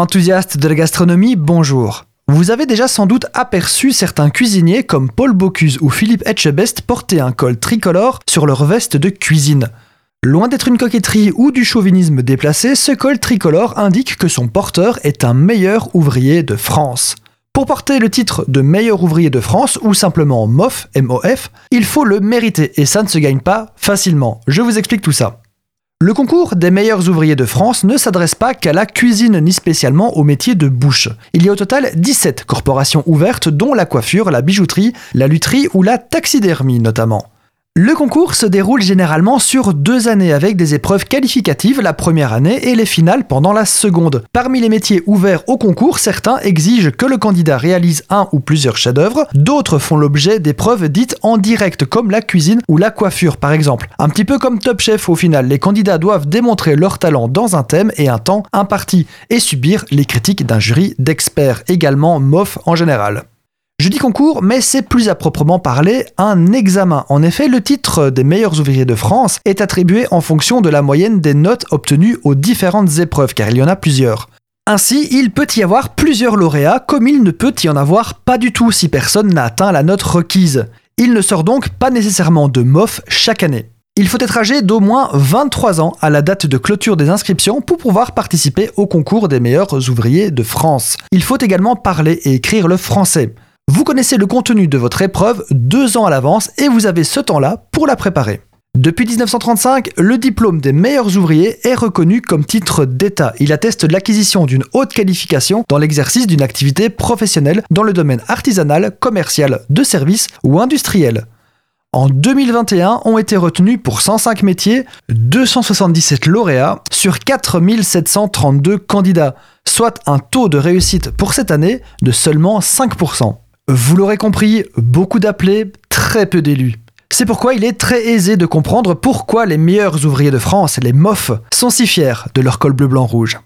Enthousiaste de la gastronomie, bonjour. Vous avez déjà sans doute aperçu certains cuisiniers comme Paul Bocuse ou Philippe Etchebest porter un col tricolore sur leur veste de cuisine. Loin d'être une coquetterie ou du chauvinisme déplacé, ce col tricolore indique que son porteur est un meilleur ouvrier de France. Pour porter le titre de meilleur ouvrier de France ou simplement MOF, MOF, il faut le mériter et ça ne se gagne pas facilement. Je vous explique tout ça. Le concours des meilleurs ouvriers de France ne s'adresse pas qu'à la cuisine ni spécialement au métier de bouche. Il y a au total 17 corporations ouvertes dont la coiffure, la bijouterie, la lutherie ou la taxidermie notamment. Le concours se déroule généralement sur deux années avec des épreuves qualificatives la première année et les finales pendant la seconde. Parmi les métiers ouverts au concours, certains exigent que le candidat réalise un ou plusieurs chefs-d'œuvre, d'autres font l'objet d'épreuves dites en direct comme la cuisine ou la coiffure par exemple. Un petit peu comme Top Chef au final, les candidats doivent démontrer leur talent dans un thème et un temps imparti et subir les critiques d'un jury d'experts, également MOF en général. Dis concours, mais c'est plus à proprement parler un examen. En effet, le titre des meilleurs ouvriers de France est attribué en fonction de la moyenne des notes obtenues aux différentes épreuves, car il y en a plusieurs. Ainsi, il peut y avoir plusieurs lauréats, comme il ne peut y en avoir pas du tout si personne n'a atteint la note requise. Il ne sort donc pas nécessairement de MOF chaque année. Il faut être âgé d'au moins 23 ans à la date de clôture des inscriptions pour pouvoir participer au concours des meilleurs ouvriers de France. Il faut également parler et écrire le français. Vous connaissez le contenu de votre épreuve deux ans à l'avance et vous avez ce temps-là pour la préparer. Depuis 1935, le diplôme des meilleurs ouvriers est reconnu comme titre d'État. Il atteste l'acquisition d'une haute qualification dans l'exercice d'une activité professionnelle dans le domaine artisanal, commercial, de service ou industriel. En 2021, ont été retenus pour 105 métiers 277 lauréats sur 4732 candidats, soit un taux de réussite pour cette année de seulement 5%. Vous l'aurez compris, beaucoup d'appelés, très peu d'élus. C'est pourquoi il est très aisé de comprendre pourquoi les meilleurs ouvriers de France, les MOF, sont si fiers de leur col bleu blanc rouge.